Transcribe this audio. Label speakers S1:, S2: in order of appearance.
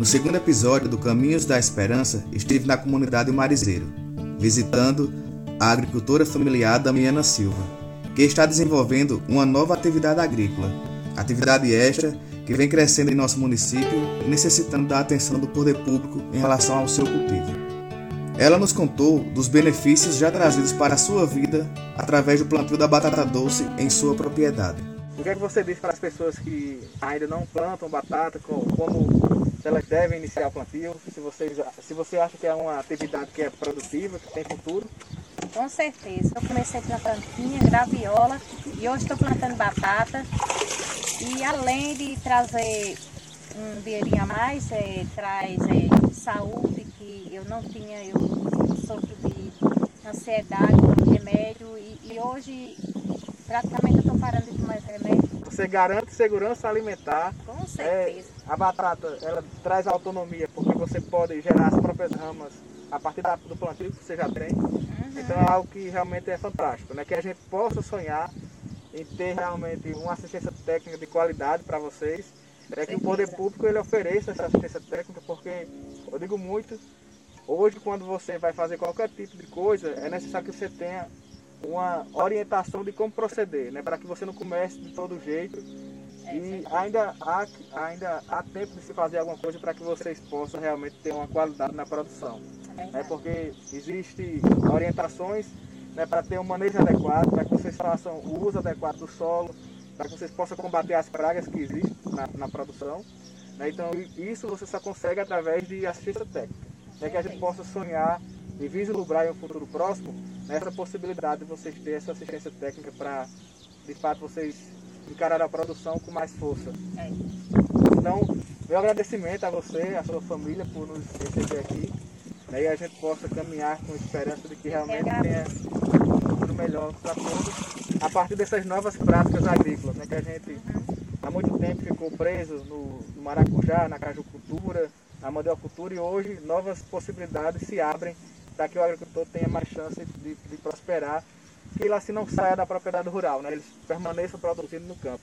S1: No segundo episódio do Caminhos da Esperança, estive na comunidade Marizeiro, visitando a agricultora familiar Damiana Silva, que está desenvolvendo uma nova atividade agrícola, atividade esta que vem crescendo em nosso município e necessitando da atenção do poder público em relação ao seu cultivo. Ela nos contou dos benefícios já trazidos para a sua vida através do plantio da batata doce em sua propriedade.
S2: O que é que você diz para as pessoas que ainda não plantam batata, como elas devem iniciar plantio? Se, vocês, se você acha que é uma atividade que é produtiva, que tem futuro?
S3: Com certeza. Eu comecei plantando pinha, graviola e hoje estou plantando batata. E além de trazer um dinheirinho a mais, é, traz é, saúde, que eu não tinha, eu sofro de ansiedade, remédio, e, e hoje praticamente eu estou parando de tomar esse remédio.
S2: Você garante segurança alimentar.
S3: Com certeza.
S2: É, a batata, ela traz autonomia, porque você pode gerar as próprias ramas a partir da, do plantio que você já tem. Uhum. Então é algo que realmente é fantástico, né? Que a gente possa sonhar em ter realmente uma assistência técnica de qualidade para vocês é que o poder público ele ofereça essa assistência técnica, porque eu digo muito, hoje quando você vai fazer qualquer tipo de coisa, é necessário que você tenha uma orientação de como proceder, né? para que você não comece de todo jeito. E ainda há, ainda há tempo de se fazer alguma coisa para que vocês possam realmente ter uma qualidade na produção. Né? Porque existem orientações né, para ter um manejo adequado, para que vocês façam o uso adequado do solo, para que vocês possam combater as pragas que existem na, na produção. Né? Então, isso você só consegue através de assistência técnica. Né? Que a gente possa sonhar e vislumbrar em um futuro próximo nessa possibilidade de vocês terem essa assistência técnica para, de fato, vocês encarar a produção com mais força. É. Então, meu agradecimento a você, a sua família, por nos receber aqui. Né, e a gente possa caminhar com esperança de que realmente tenha um futuro melhor para todos a partir dessas novas práticas agrícolas, né, que a gente há muito tempo ficou preso no, no maracujá, na cajucultura, na mandiocultura e hoje novas possibilidades se abrem para que o agricultor tenha mais chance de, de prosperar, que ele assim não saia da propriedade rural, né, ele permaneça produzindo no campo.